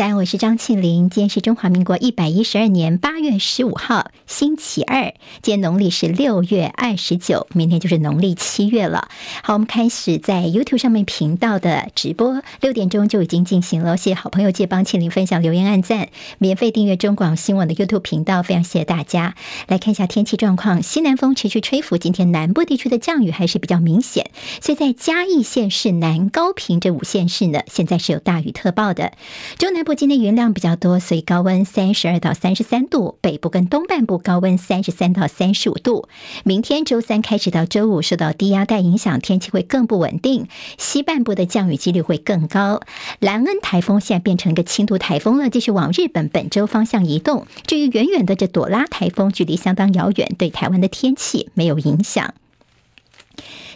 早安，我是张庆玲。今天是中华民国一百一十二年八月十五号，星期二。今天农历是六月二十九，明天就是农历七月了。好，我们开始在 YouTube 上面频道的直播，六点钟就已经进行了。谢谢好朋友借帮庆玲分享、留言、按赞，免费订阅中广新闻的 YouTube 频道，非常谢谢大家。来看一下天气状况，西南风持续吹拂，今天南部地区的降雨还是比较明显。所以在嘉义县市、南高屏这五县市呢，现在是有大雨特报的。中南部不过今天云量比较多，所以高温三十二到三十三度。北部跟东半部高温三十三到三十五度。明天周三开始到周五，受到低压带影响，天气会更不稳定。西半部的降雨几率会更高。兰恩台风现在变成一个轻度台风了，继续往日本本州方向移动。至于远远的这朵拉台风，距离相当遥远，对台湾的天气没有影响。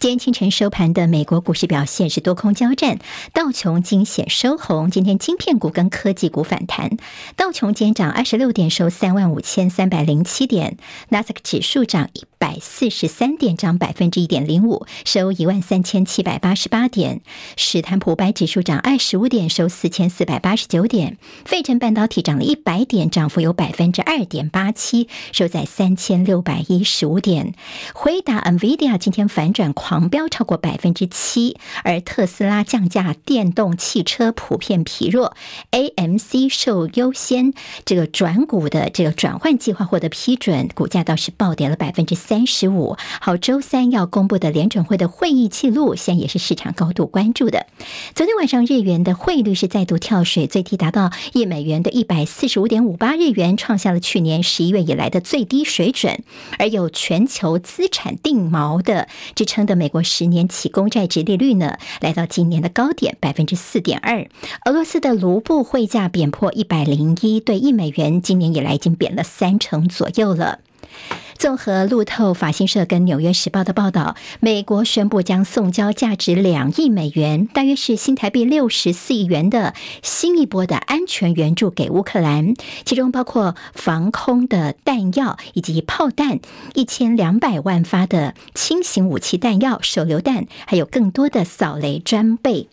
今天清晨收盘的美国股市表现是多空交战，道琼惊险收红。今天晶片股跟科技股反弹，道琼今天涨二十六点，收三万五千三百零七点；纳斯达克指数涨一百四十三点，涨百分之一点零五，收一万三千七百八十八点；史坦普五百指数涨二十五点，收四千四百八十九点；费城半导体涨了一百点，涨幅有百分之二点八七，收在三千六百一十五点。回答 NVIDIA 今天反转狂飙超过百分之七，而特斯拉降价，电动汽车普遍疲弱。AMC 受优先这个转股的这个转换计划获得批准，股价倒是暴跌了百分之三十五。好，周三要公布的联准会的会议记录，现在也是市场高度关注的。昨天晚上日元的汇率是再度跳水，最低达到一美元的一百四十五点五八日元，创下了去年十一月以来的最低水准。而有全球资产定锚的支撑的。美国十年期公债殖利率呢，来到今年的高点百分之四点二。俄罗斯的卢布汇价贬破一百零一对一美元，今年以来已经贬了三成左右了。综合路透、法新社跟纽约时报的报道，美国宣布将送交价值两亿美元，大约是新台币六十四亿元的新一波的安全援助给乌克兰，其中包括防空的弹药以及炮弹一千两百万发的轻型武器弹药、手榴弹，还有更多的扫雷装备。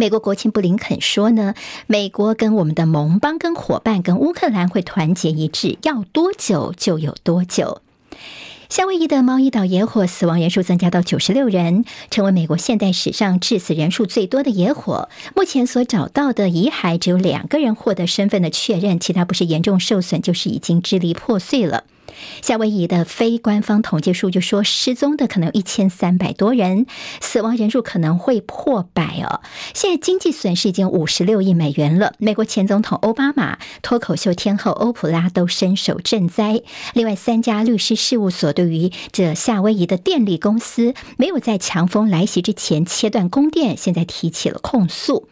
美国国情布林肯说呢，美国跟我们的盟邦、跟伙伴、跟乌克兰会团结一致，要多久就有多久。夏威夷的猫伊岛野火死亡人数增加到九十六人，成为美国现代史上致死人数最多的野火。目前所找到的遗骸只有两个人获得身份的确认，其他不是严重受损，就是已经支离破碎了。夏威夷的非官方统计数据说，失踪的可能有一千三百多人，死亡人数可能会破百哦。现在经济损失已经五十六亿美元了。美国前总统奥巴马、脱口秀天后欧普拉都伸手赈灾。另外，三家律师事务所对于这夏威夷的电力公司没有在强风来袭之前切断供电，现在提起了控诉。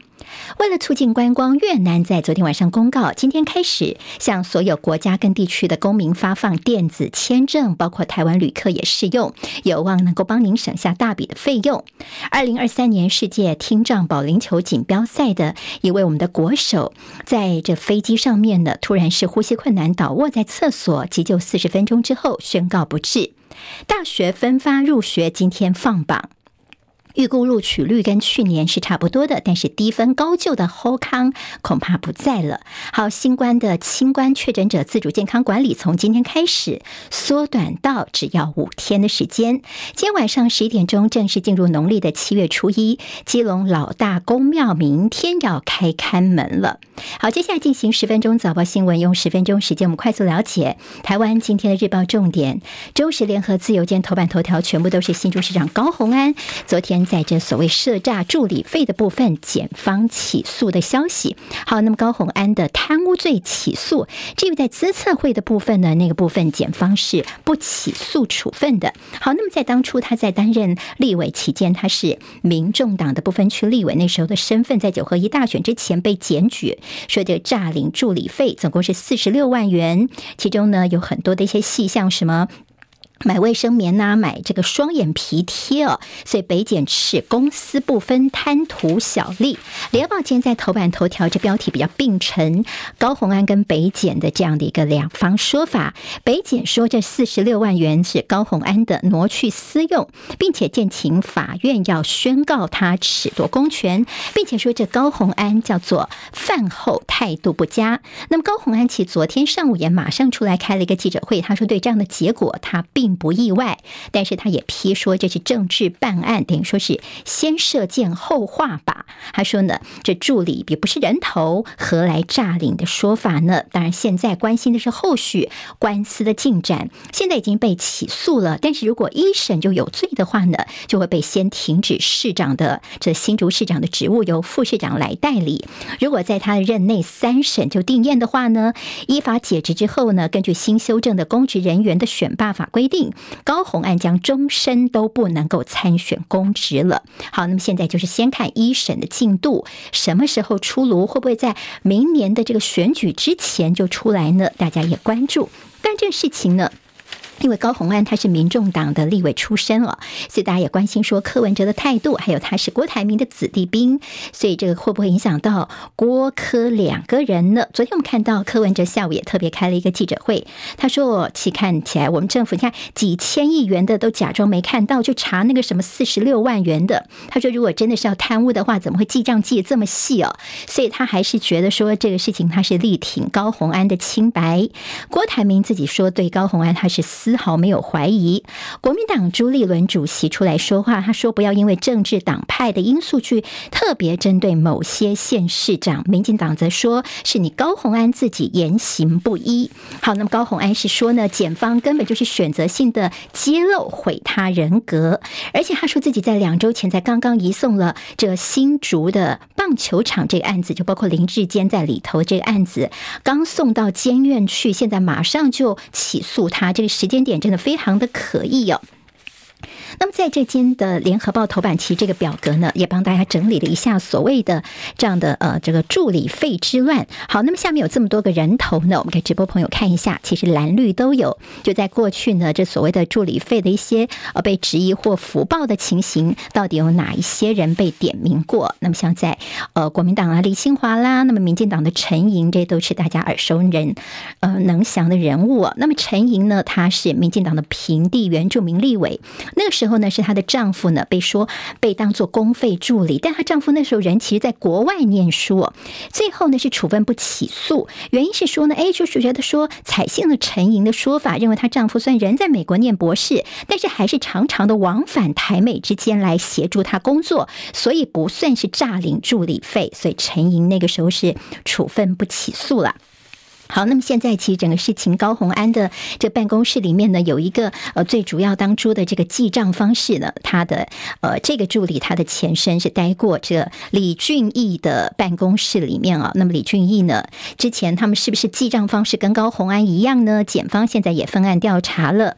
为了促进观光，越南在昨天晚上公告，今天开始向所有国家跟地区的公民发放电子签证，包括台湾旅客也适用，有望能够帮您省下大笔的费用。二零二三年世界听障保龄球锦标赛的一位我们的国手，在这飞机上面呢，突然是呼吸困难，倒卧在厕所，急救四十分钟之后宣告不治。大学分发入学，今天放榜。预估录取率跟去年是差不多的，但是低分高就的后康恐怕不在了。好，新冠的清关确诊者自主健康管理从今天开始缩短到只要五天的时间。今天晚上十一点钟正式进入农历的七月初一，基隆老大公庙明天要开开门了。好，接下来进行十分钟早报新闻，用十分钟时间我们快速了解台湾今天的日报重点。中时联合自由间头版头条全部都是新竹市长高虹安昨天。在这所谓设诈助理费的部分，检方起诉的消息。好，那么高虹安的贪污罪起诉，至于在资策会的部分呢，那个部分检方是不起诉处分的。好，那么在当初他在担任立委期间，他是民众党的不分区立委，那时候的身份，在九合一大选之前被检举，说这个诈领助理费总共是四十六万元，其中呢有很多的一些细项，什么？买卫生棉呐、买这个双眼皮贴哦，所以北检斥公私不分，贪图小利。联合报今天在头版头条这标题比较并陈，高虹安跟北检的这样的一个两方说法。北检说这四十六万元是高虹安的挪去私用，并且建请法院要宣告他褫夺公权，并且说这高虹安叫做饭后态度不佳。那么高虹安其昨天上午也马上出来开了一个记者会，他说对这样的结果他并。并不意外，但是他也批说这是政治办案，等于说是先射箭后画靶。他说呢，这助理也不是人头，何来诈领的说法呢？当然，现在关心的是后续官司的进展。现在已经被起诉了，但是如果一审就有罪的话呢，就会被先停止市长的这新竹市长的职务，由副市长来代理。如果在他的任内三审就定谳的话呢，依法解职之后呢，根据新修正的公职人员的选拔法规定。高虹案将终身都不能够参选公职了。好，那么现在就是先看一审的进度，什么时候出炉？会不会在明年的这个选举之前就出来呢？大家也关注。但这个事情呢？因为高虹安他是民众党的立委出身哦，所以大家也关心说柯文哲的态度，还有他是郭台铭的子弟兵，所以这个会不会影响到郭柯两个人呢？昨天我们看到柯文哲下午也特别开了一个记者会，他说：“其看起来我们政府你看几千亿元的都假装没看到，就查那个什么四十六万元的。”他说：“如果真的是要贪污的话，怎么会记账记得这么细哦？”所以他还是觉得说这个事情他是力挺高虹安的清白。郭台铭自己说对高虹安他是。丝毫没有怀疑。国民党朱立伦主席出来说话，他说：“不要因为政治党派的因素去特别针对某些县市长。”民进党则说：“是你高虹安自己言行不一。”好，那么高虹安是说呢，检方根本就是选择性的揭露毁他人格，而且他说自己在两周前才刚刚移送了这新竹的棒球场这个案子，就包括林志坚在里头这个案子，刚送到监院去，现在马上就起诉他，这个时间。点点真的非常的可疑哦。那么在这间的联合报头版，其实这个表格呢，也帮大家整理了一下所谓的这样的呃这个助理费之乱。好，那么下面有这么多个人头呢，我们给直播朋友看一下，其实蓝绿都有。就在过去呢，这所谓的助理费的一些呃被质疑或福报的情形，到底有哪一些人被点名过？那么像在呃国民党啊李清华啦，那么民进党的陈莹，这都是大家耳熟人呃能详的人物。那么陈莹呢，她是民进党的平地原住民立委，那个时候。呢，是她的丈夫呢，被说被当做公费助理，但她丈夫那时候人其实在国外念书，最后呢是处分不起诉，原因是说呢，哎，就是觉得说采信了陈莹的说法，认为她丈夫虽然人在美国念博士，但是还是常常的往返台美之间来协助她工作，所以不算是诈领助理费，所以陈莹那个时候是处分不起诉了。好，那么现在其实整个事情，高虹安的这办公室里面呢，有一个呃最主要当初的这个记账方式呢，他的呃这个助理他的前身是待过这李俊毅的办公室里面啊。那么李俊毅呢，之前他们是不是记账方式跟高虹安一样呢？检方现在也分案调查了。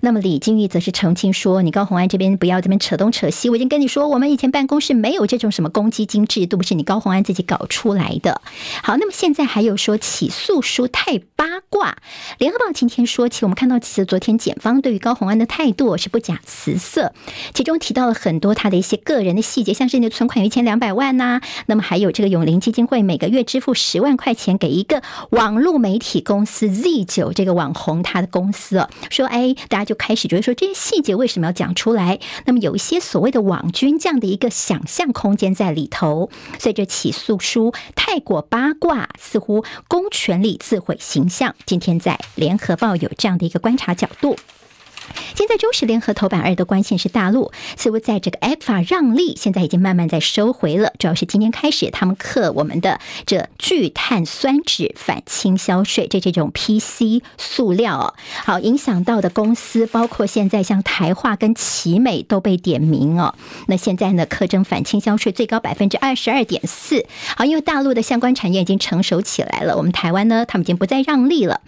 那么李俊毅则是澄清说，你高虹安这边不要这边扯东扯西，我已经跟你说，我们以前办公室没有这种什么公积金制度，不是你高虹安自己搞出来的。好，那么现在还有说起诉。说太八卦，联合报今天说起，我们看到其实昨天检方对于高虹安的态度是不假辞色，其中提到了很多他的一些个人的细节，像是你的存款有一千两百万呐、那么还有这个永龄基金会每个月支付十万块钱给一个网络媒体公司 Z 九这个网红他的公司哦，说哎，大家就开始觉得说这些细节为什么要讲出来？那么有一些所谓的网军这样的一个想象空间在里头，所以这起诉书太过八卦，似乎公权力。自毁形象。今天在联合报有这样的一个观察角度。现在中时联合头版二的关键是大陆似乎在这个 ECFA 让利，现在已经慢慢在收回了。主要是今天开始，他们克我们的这聚碳酸酯反倾销税，这这种 PC 塑料哦，好影响到的公司，包括现在像台化跟奇美都被点名哦。那现在呢，课征反倾销税最高百分之二十二点四。好，因为大陆的相关产业已经成熟起来了，我们台湾呢，他们已经不再让利了。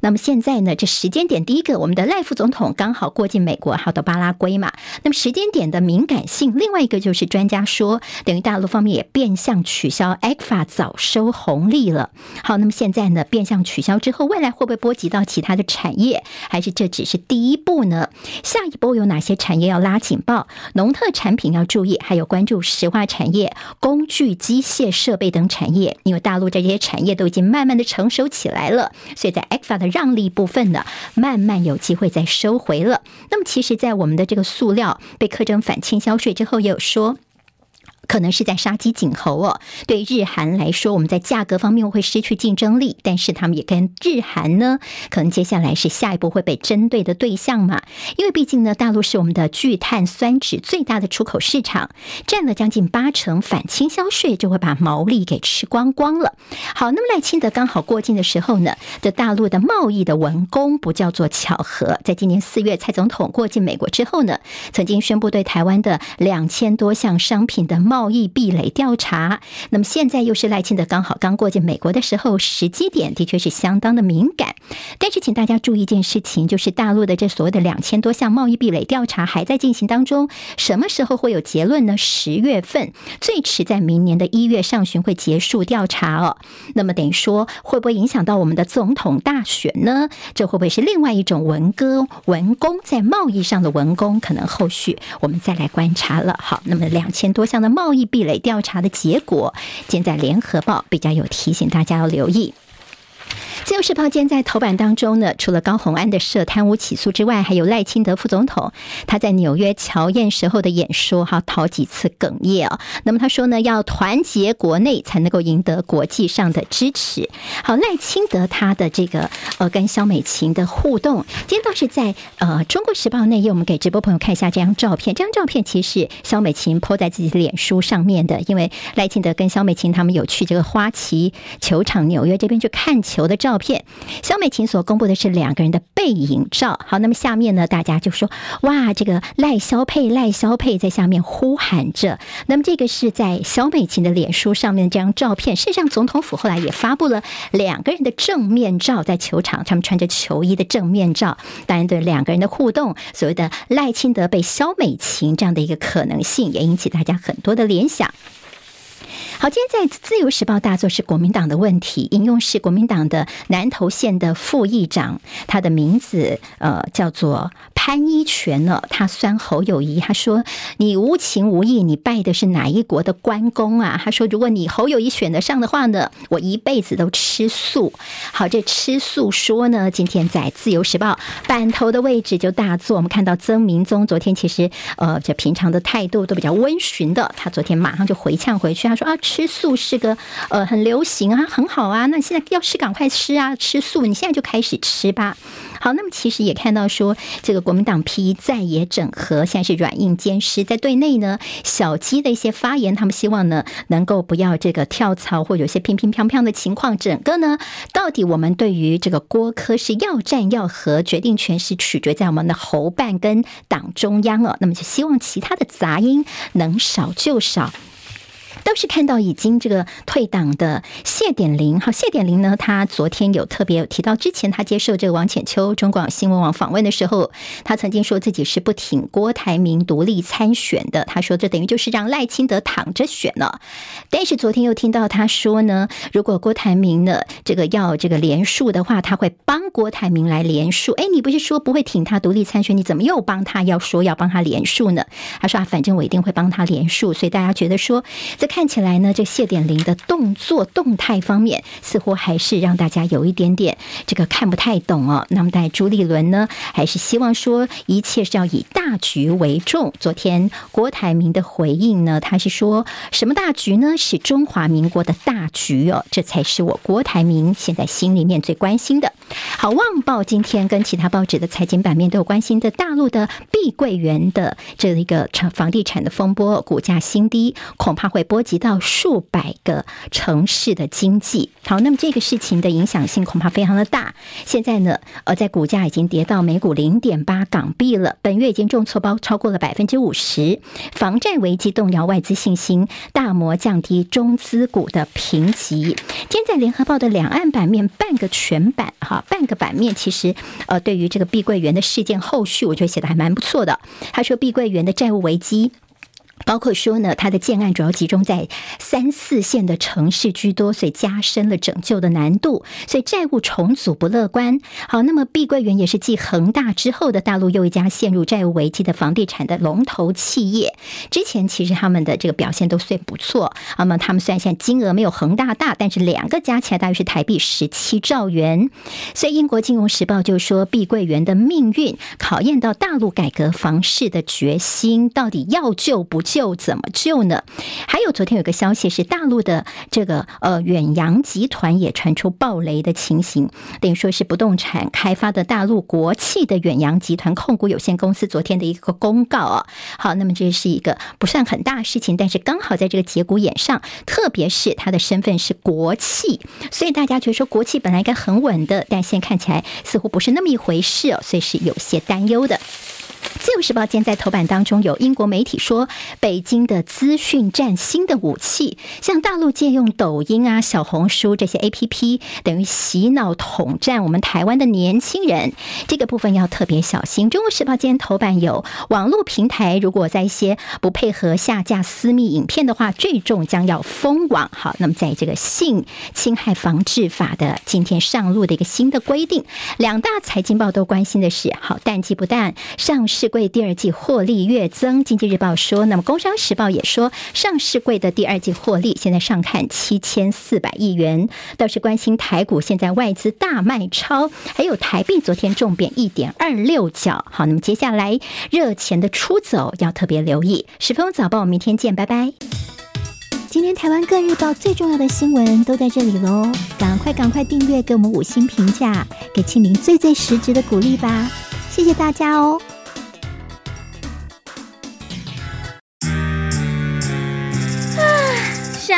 那么现在呢，这时间点，第一个，我们的赖副总统刚好。过境美国，还有到巴拉圭嘛。那么时间点的敏感性，另外一个就是专家说，等于大陆方面也变相取消 ECFA 早收红利了。好，那么现在呢，变相取消之后，未来会不会波及到其他的产业？还是这只是第一步呢？下一波有哪些产业要拉警报？农特产品要注意，还有关注石化产业、工具机械设备等产业，因为大陆这些产业都已经慢慢的成熟起来了，所以在 ECFA 的让利部分呢，慢慢有机会再收回了。那么，其实，在我们的这个塑料被课征反倾销税之后，也有说。可能是在杀鸡儆猴哦。对日韩来说，我们在价格方面会失去竞争力，但是他们也跟日韩呢，可能接下来是下一步会被针对的对象嘛。因为毕竟呢，大陆是我们的聚碳酸酯最大的出口市场，占了将近八成，反倾销税就会把毛利给吃光光了。好，那么赖清德刚好过境的时候呢，这大陆的贸易的文攻不叫做巧合。在今年四月，蔡总统过境美国之后呢，曾经宣布对台湾的两千多项商品的贸贸易壁垒调查，那么现在又是赖清德刚好刚过境美国的时候，时机点的确是相当的敏感。但是，请大家注意一件事情，就是大陆的这所谓的两千多项贸易壁垒调查还在进行当中，什么时候会有结论呢？十月份，最迟在明年的一月上旬会结束调查哦。那么等于说，会不会影响到我们的总统大选呢？这会不会是另外一种文歌文工在贸易上的文工？可能后续我们再来观察了。好，那么两千多项的贸贸易壁垒调查的结果，现在联合报比较有提醒大家要留意。自由时报今天在头版当中呢，除了高虹安的涉贪污起诉之外，还有赖清德副总统他在纽约乔宴时候的演说，哈，好几次哽咽啊。那么他说呢，要团结国内才能够赢得国际上的支持。好，赖清德他的这个呃跟萧美琴的互动，今天倒是在呃中国时报内页，我们给直播朋友看一下这张照片。这张照片其实是萧美琴 po 在自己脸书上面的，因为赖清德跟萧美琴他们有去这个花旗球场纽约这边去看球的照片。肖美琴所公布的是两个人的背影照。好，那么下面呢，大家就说哇，这个赖萧佩赖萧佩在下面呼喊着。那么这个是在萧美琴的脸书上面这张照片。事实上，总统府后来也发布了两个人的正面照，在球场他们穿着球衣的正面照。当然，对两个人的互动，所谓的赖清德被萧美琴这样的一个可能性，也引起大家很多的联想。好，今天在《自由时报》大作是国民党的问题，引用是国民党的南投县的副议长，他的名字呃叫做潘一全呢。他酸侯友谊，他说你无情无义，你拜的是哪一国的关公啊？他说如果你侯友谊选得上的话呢，我一辈子都吃素。好，这吃素说呢，今天在《自由时报》版头的位置就大作，我们看到曾明宗昨天其实呃这平常的态度都比较温驯的，他昨天马上就回呛回去，他说啊。吃素是个呃很流行啊，很好啊。那现在要吃赶快吃啊，吃素你现在就开始吃吧。好，那么其实也看到说，这个国民党批在野整合，现在是软硬兼施。在对内呢，小鸡的一些发言，他们希望呢能够不要这个跳槽或者有些乒乒乓乓的情况。整个呢，到底我们对于这个郭柯是要战要和，决定权是取决在我们的侯办跟党中央哦。那么就希望其他的杂音能少就少。倒是看到已经这个退党的谢点玲，好，谢点玲呢，他昨天有特别提到，之前他接受这个王浅秋中广新闻网访问的时候，他曾经说自己是不挺郭台铭独立参选的，他说这等于就是让赖清德躺着选了。但是昨天又听到他说呢，如果郭台铭呢这个要这个连署的话，他会帮郭台铭来连署。哎，你不是说不会挺他独立参选，你怎么又帮他要说要帮他连署呢？他说啊，反正我一定会帮他连署，所以大家觉得说在。看看起来呢，这谢点玲的动作动态方面，似乎还是让大家有一点点这个看不太懂哦。那么，在朱立伦呢，还是希望说一切是要以大局为重。昨天郭台铭的回应呢，他是说什么大局呢？是中华民国的大局哦，这才是我郭台铭现在心里面最关心的。好，《旺报》今天跟其他报纸的财经版面都有关心的，大陆的碧桂园的这一个房地产的风波，股价新低，恐怕会波。波及到数百个城市的经济。好，那么这个事情的影响性恐怕非常的大。现在呢，呃，在股价已经跌到每股零点八港币了，本月已经重挫包超过了百分之五十，房债危机动摇外资信心，大摩降低中资股的评级。今天在联合报的两岸版面半个全版哈，半个版面其实呃，对于这个碧桂园的事件后续，我觉得写的还蛮不错的。他说碧桂园的债务危机。包括说呢，它的建案主要集中在三四线的城市居多，所以加深了拯救的难度，所以债务重组不乐观。好，那么碧桂园也是继恒大之后的大陆又一家陷入债务危机的房地产的龙头企业。之前其实他们的这个表现都算不错。那么他们虽然现在金额没有恒大大，但是两个加起来大约是台币十七兆元。所以英国金融时报就说，碧桂园的命运考验到大陆改革房市的决心，到底要救不救？救怎么救呢？还有昨天有个消息是，大陆的这个呃远洋集团也传出暴雷的情形，等于说是不动产开发的大陆国企的远洋集团控股有限公司昨天的一个公告啊。好，那么这是一个不算很大事情，但是刚好在这个节骨眼上，特别是它的身份是国企，所以大家觉得说国企本来应该很稳的，但现在看起来似乎不是那么一回事哦，所以是有些担忧的。时报今天在头版当中有英国媒体说，北京的资讯战新的武器，像大陆借用抖音啊、小红书这些 APP，等于洗脑统战我们台湾的年轻人，这个部分要特别小心。中国时报今天头版有网络平台，如果在一些不配合下架私密影片的话，最重将要封网。好，那么在这个性侵害防治法的今天上路的一个新的规定，两大财经报都关心的是，好，淡季不淡上。市贵第二季获利跃增，经济日报说，那么工商时报也说，上市柜的第二季获利现在上看七千四百亿元。倒是关心台股现在外资大卖超，还有台币昨天重贬一点二六角。好，那么接下来热钱的出走要特别留意。十分早报，明天见，拜拜。今天台湾各日报最重要的新闻都在这里喽，赶快赶快订阅，给我们五星评价，给庆玲最最实质的鼓励吧，谢谢大家哦。